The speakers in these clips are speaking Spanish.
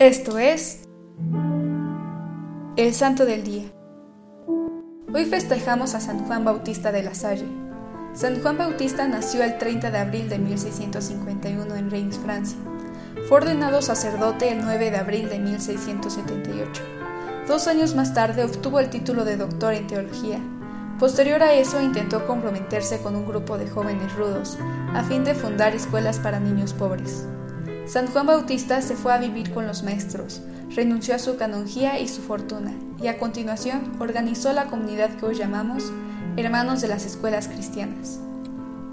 Esto es el Santo del Día. Hoy festejamos a San Juan Bautista de la Salle. San Juan Bautista nació el 30 de abril de 1651 en Reims, Francia. Fue ordenado sacerdote el 9 de abril de 1678. Dos años más tarde obtuvo el título de doctor en teología. Posterior a eso intentó comprometerse con un grupo de jóvenes rudos, a fin de fundar escuelas para niños pobres. San Juan Bautista se fue a vivir con los maestros, renunció a su canonjía y su fortuna, y a continuación organizó la comunidad que hoy llamamos Hermanos de las Escuelas Cristianas.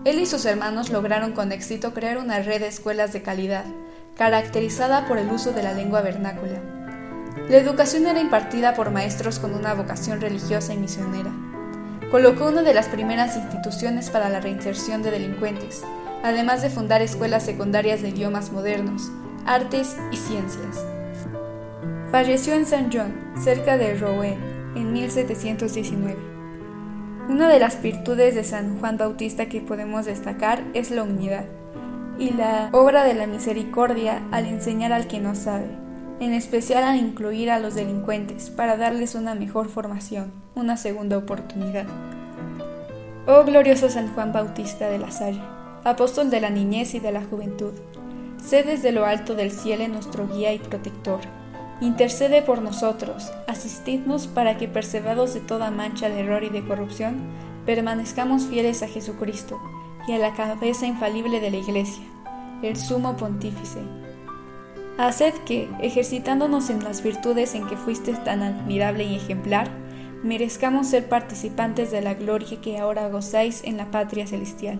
Él y sus hermanos lograron con éxito crear una red de escuelas de calidad, caracterizada por el uso de la lengua vernácula. La educación era impartida por maestros con una vocación religiosa y misionera. Colocó una de las primeras instituciones para la reinserción de delincuentes, además de fundar escuelas secundarias de idiomas modernos, artes y ciencias. Falleció en Saint John, cerca de Rouen, en 1719. Una de las virtudes de San Juan Bautista que podemos destacar es la unidad y la obra de la misericordia al enseñar al que no sabe, en especial al incluir a los delincuentes para darles una mejor formación, una segunda oportunidad. Oh glorioso San Juan Bautista de la Salle apóstol de la niñez y de la juventud, sé desde lo alto del cielo nuestro guía y protector. Intercede por nosotros, asistidnos para que, perseverados de toda mancha de error y de corrupción, permanezcamos fieles a Jesucristo y a la cabeza infalible de la Iglesia, el sumo pontífice. Haced que, ejercitándonos en las virtudes en que fuiste tan admirable y ejemplar, merezcamos ser participantes de la gloria que ahora gozáis en la patria celestial.